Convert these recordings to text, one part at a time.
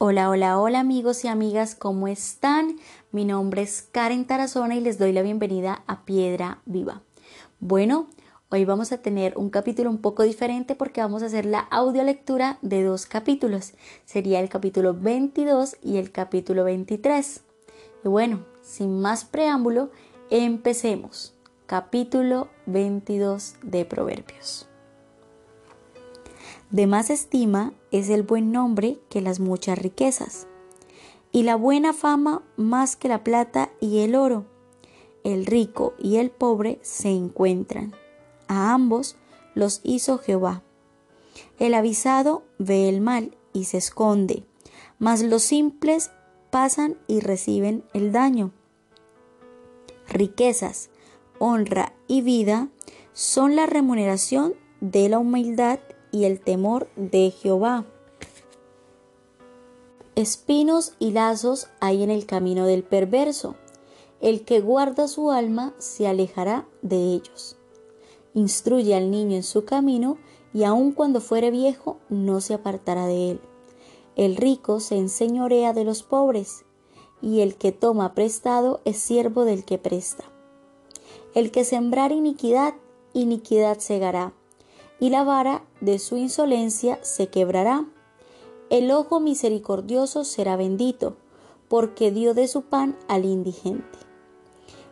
Hola, hola, hola amigos y amigas, ¿cómo están? Mi nombre es Karen Tarazona y les doy la bienvenida a Piedra Viva. Bueno, hoy vamos a tener un capítulo un poco diferente porque vamos a hacer la audiolectura de dos capítulos. Sería el capítulo 22 y el capítulo 23. Y bueno, sin más preámbulo, empecemos. Capítulo 22 de Proverbios. De más estima es el buen nombre que las muchas riquezas, y la buena fama más que la plata y el oro. El rico y el pobre se encuentran. A ambos los hizo Jehová. El avisado ve el mal y se esconde, mas los simples pasan y reciben el daño. Riquezas, honra y vida son la remuneración de la humildad y el temor de Jehová. Espinos y lazos hay en el camino del perverso. El que guarda su alma se alejará de ellos. Instruye al niño en su camino y aun cuando fuere viejo no se apartará de él. El rico se enseñorea de los pobres y el que toma prestado es siervo del que presta. El que sembrar iniquidad, iniquidad segará y la vara de su insolencia se quebrará. El ojo misericordioso será bendito, porque dio de su pan al indigente.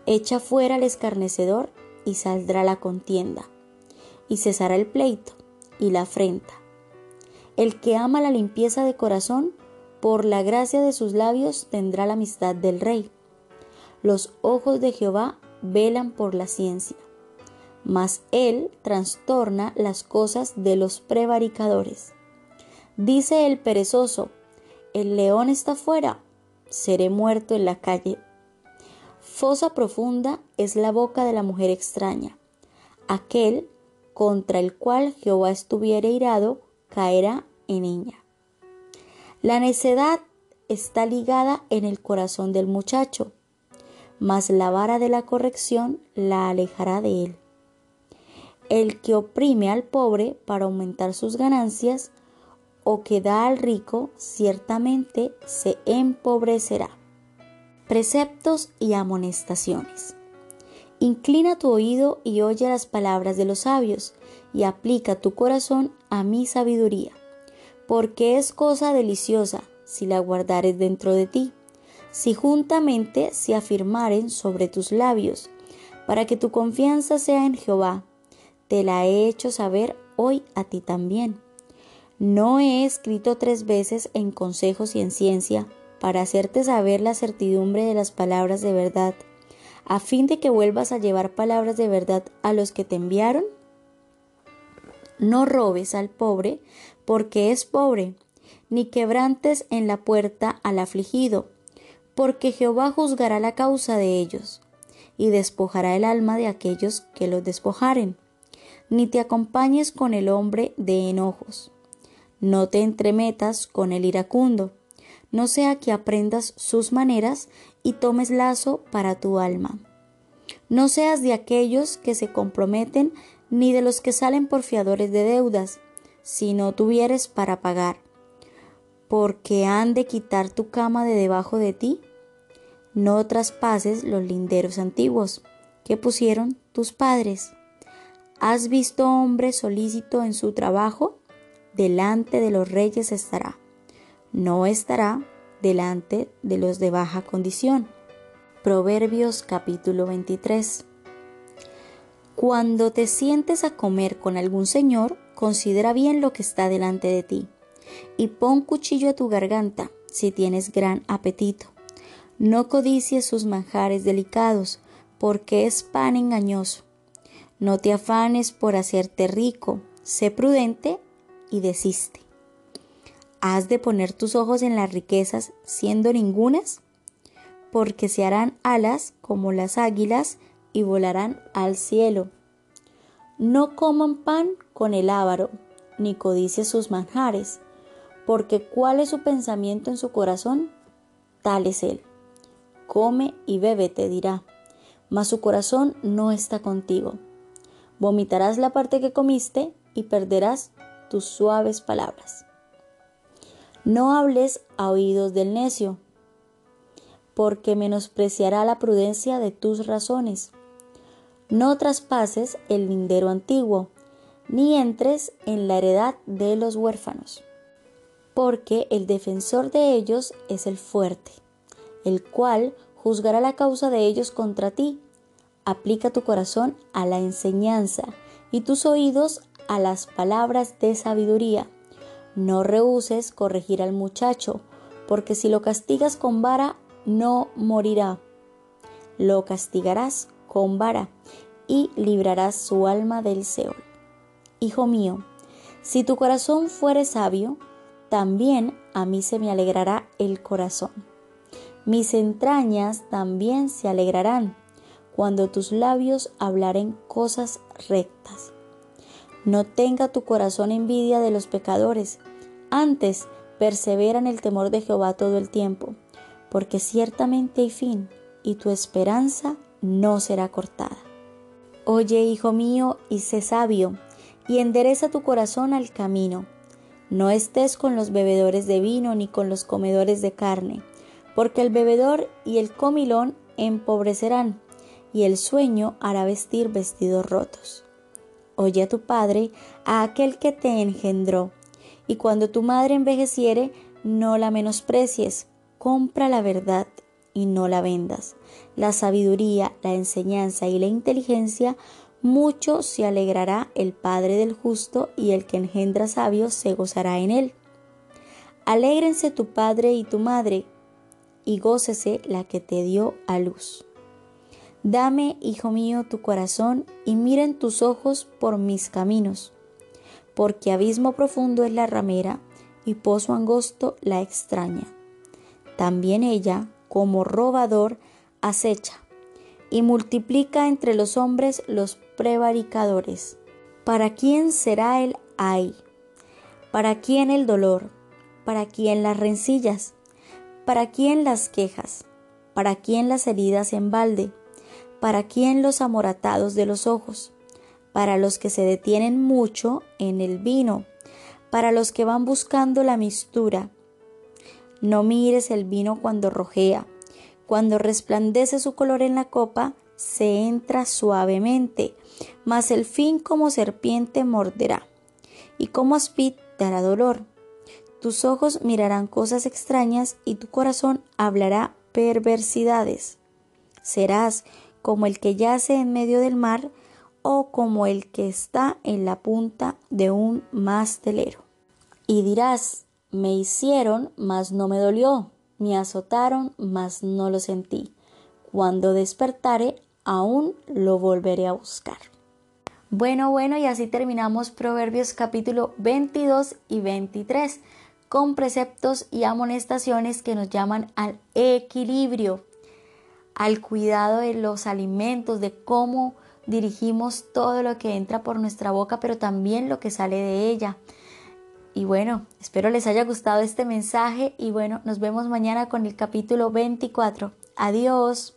Echa fuera al escarnecedor y saldrá la contienda, y cesará el pleito y la afrenta. El que ama la limpieza de corazón, por la gracia de sus labios tendrá la amistad del rey. Los ojos de Jehová velan por la ciencia mas él trastorna las cosas de los prevaricadores. Dice el perezoso, el león está fuera, seré muerto en la calle. Fosa profunda es la boca de la mujer extraña. Aquel contra el cual Jehová estuviere irado, caerá en ella. La necedad está ligada en el corazón del muchacho, mas la vara de la corrección la alejará de él. El que oprime al pobre para aumentar sus ganancias o que da al rico ciertamente se empobrecerá. Preceptos y amonestaciones. Inclina tu oído y oye las palabras de los sabios, y aplica tu corazón a mi sabiduría, porque es cosa deliciosa si la guardares dentro de ti, si juntamente se afirmaren sobre tus labios, para que tu confianza sea en Jehová te la he hecho saber hoy a ti también. No he escrito tres veces en consejos y en ciencia para hacerte saber la certidumbre de las palabras de verdad, a fin de que vuelvas a llevar palabras de verdad a los que te enviaron. No robes al pobre, porque es pobre, ni quebrantes en la puerta al afligido, porque Jehová juzgará la causa de ellos, y despojará el alma de aquellos que los despojaren ni te acompañes con el hombre de enojos. No te entremetas con el iracundo, no sea que aprendas sus maneras y tomes lazo para tu alma. No seas de aquellos que se comprometen ni de los que salen por fiadores de deudas, si no tuvieres para pagar, porque han de quitar tu cama de debajo de ti. No traspases los linderos antiguos que pusieron tus padres. ¿Has visto hombre solícito en su trabajo? Delante de los reyes estará. No estará delante de los de baja condición. Proverbios capítulo 23. Cuando te sientes a comer con algún señor, considera bien lo que está delante de ti, y pon cuchillo a tu garganta si tienes gran apetito. No codicies sus manjares delicados, porque es pan engañoso no te afanes por hacerte rico, sé prudente y desiste. ¿Has de poner tus ojos en las riquezas siendo ningunas? Porque se harán alas como las águilas y volarán al cielo. No coman pan con el ávaro, ni codicie sus manjares, porque cuál es su pensamiento en su corazón, tal es él. Come y bebe, te dirá, mas su corazón no está contigo vomitarás la parte que comiste y perderás tus suaves palabras. No hables a oídos del necio, porque menospreciará la prudencia de tus razones. No traspases el lindero antiguo, ni entres en la heredad de los huérfanos, porque el defensor de ellos es el fuerte, el cual juzgará la causa de ellos contra ti. Aplica tu corazón a la enseñanza y tus oídos a las palabras de sabiduría. No rehuses corregir al muchacho, porque si lo castigas con vara, no morirá. Lo castigarás con vara y librarás su alma del Seol. Hijo mío, si tu corazón fuere sabio, también a mí se me alegrará el corazón mis entrañas también se alegrarán cuando tus labios hablaren cosas rectas. No tenga tu corazón envidia de los pecadores, antes persevera en el temor de Jehová todo el tiempo, porque ciertamente hay fin, y tu esperanza no será cortada. Oye, hijo mío, y sé sabio, y endereza tu corazón al camino. No estés con los bebedores de vino ni con los comedores de carne porque el bebedor y el comilón empobrecerán, y el sueño hará vestir vestidos rotos. Oye a tu padre, a aquel que te engendró, y cuando tu madre envejeciere, no la menosprecies, compra la verdad y no la vendas. La sabiduría, la enseñanza y la inteligencia, mucho se alegrará el Padre del justo, y el que engendra sabios se gozará en él. Alégrense tu padre y tu madre, y gócese la que te dio a luz. Dame, hijo mío, tu corazón y miren tus ojos por mis caminos, porque abismo profundo es la ramera y pozo angosto la extraña. También ella, como robador, acecha y multiplica entre los hombres los prevaricadores. ¿Para quién será el ay? ¿Para quién el dolor? ¿Para quién las rencillas? ¿Para quién las quejas? ¿Para quién las heridas en balde? ¿Para quién los amoratados de los ojos? Para los que se detienen mucho en el vino, para los que van buscando la mistura. No mires el vino cuando rojea, cuando resplandece su color en la copa, se entra suavemente, mas el fin como serpiente morderá, y como aspid dará dolor. Tus ojos mirarán cosas extrañas y tu corazón hablará perversidades. Serás como el que yace en medio del mar o como el que está en la punta de un mastelero. Y dirás, me hicieron, mas no me dolió, me azotaron, mas no lo sentí. Cuando despertare, aún lo volveré a buscar. Bueno, bueno, y así terminamos Proverbios capítulo 22 y 23 con preceptos y amonestaciones que nos llaman al equilibrio, al cuidado de los alimentos, de cómo dirigimos todo lo que entra por nuestra boca, pero también lo que sale de ella. Y bueno, espero les haya gustado este mensaje y bueno, nos vemos mañana con el capítulo 24. Adiós.